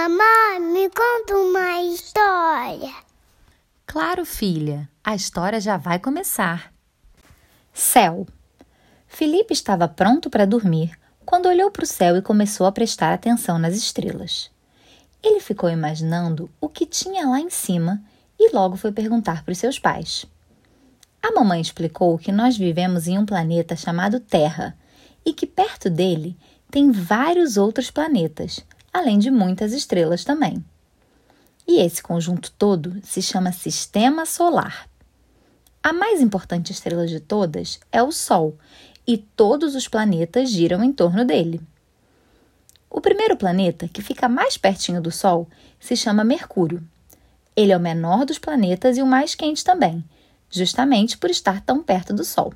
Mamãe, me conta uma história. Claro, filha, a história já vai começar. Céu. Felipe estava pronto para dormir quando olhou para o céu e começou a prestar atenção nas estrelas. Ele ficou imaginando o que tinha lá em cima e logo foi perguntar para os seus pais. A mamãe explicou que nós vivemos em um planeta chamado Terra e que perto dele tem vários outros planetas, além de muitas estrelas também. E esse conjunto todo se chama Sistema Solar. A mais importante estrela de todas é o Sol, e todos os planetas giram em torno dele. O primeiro planeta, que fica mais pertinho do Sol, se chama Mercúrio. Ele é o menor dos planetas e o mais quente também, justamente por estar tão perto do Sol.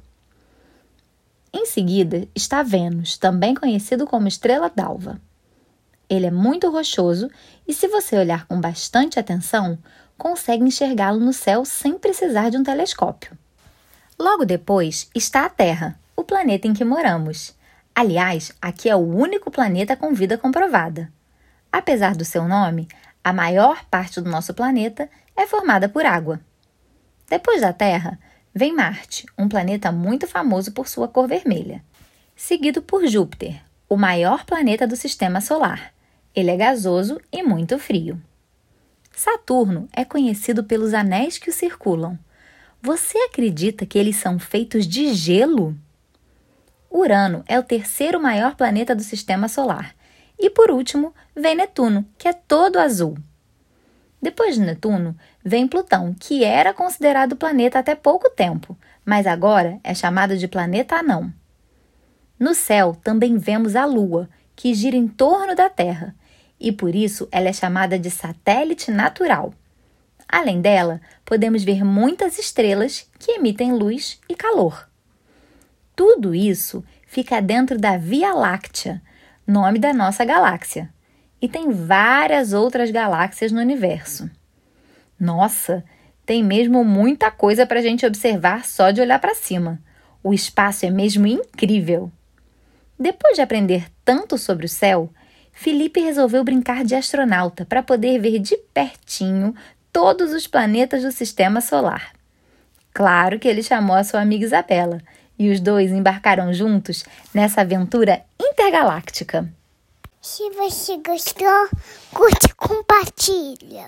Em seguida está Vênus, também conhecido como estrela d'alva. Ele é muito rochoso e, se você olhar com bastante atenção, consegue enxergá-lo no céu sem precisar de um telescópio. Logo depois está a Terra, o planeta em que moramos. Aliás, aqui é o único planeta com vida comprovada. Apesar do seu nome, a maior parte do nosso planeta é formada por água. Depois da Terra, vem Marte, um planeta muito famoso por sua cor vermelha, seguido por Júpiter, o maior planeta do sistema solar. Ele é gasoso e muito frio. Saturno é conhecido pelos anéis que o circulam. Você acredita que eles são feitos de gelo? Urano é o terceiro maior planeta do sistema solar. E por último, vem Netuno, que é todo azul. Depois de Netuno, vem Plutão, que era considerado planeta até pouco tempo, mas agora é chamado de planeta anão. No céu também vemos a Lua, que gira em torno da Terra, e por isso ela é chamada de satélite natural. Além dela, podemos ver muitas estrelas que emitem luz e calor. Tudo isso fica dentro da Via Láctea, nome da nossa galáxia e tem várias outras galáxias no universo. Nossa, tem mesmo muita coisa para a gente observar só de olhar para cima. O espaço é mesmo incrível. Depois de aprender tanto sobre o céu, Felipe resolveu brincar de astronauta para poder ver de pertinho todos os planetas do sistema solar. Claro que ele chamou a sua amiga Isabela e os dois embarcaram juntos nessa aventura intergaláctica. Se você gostou, curte e compartilha.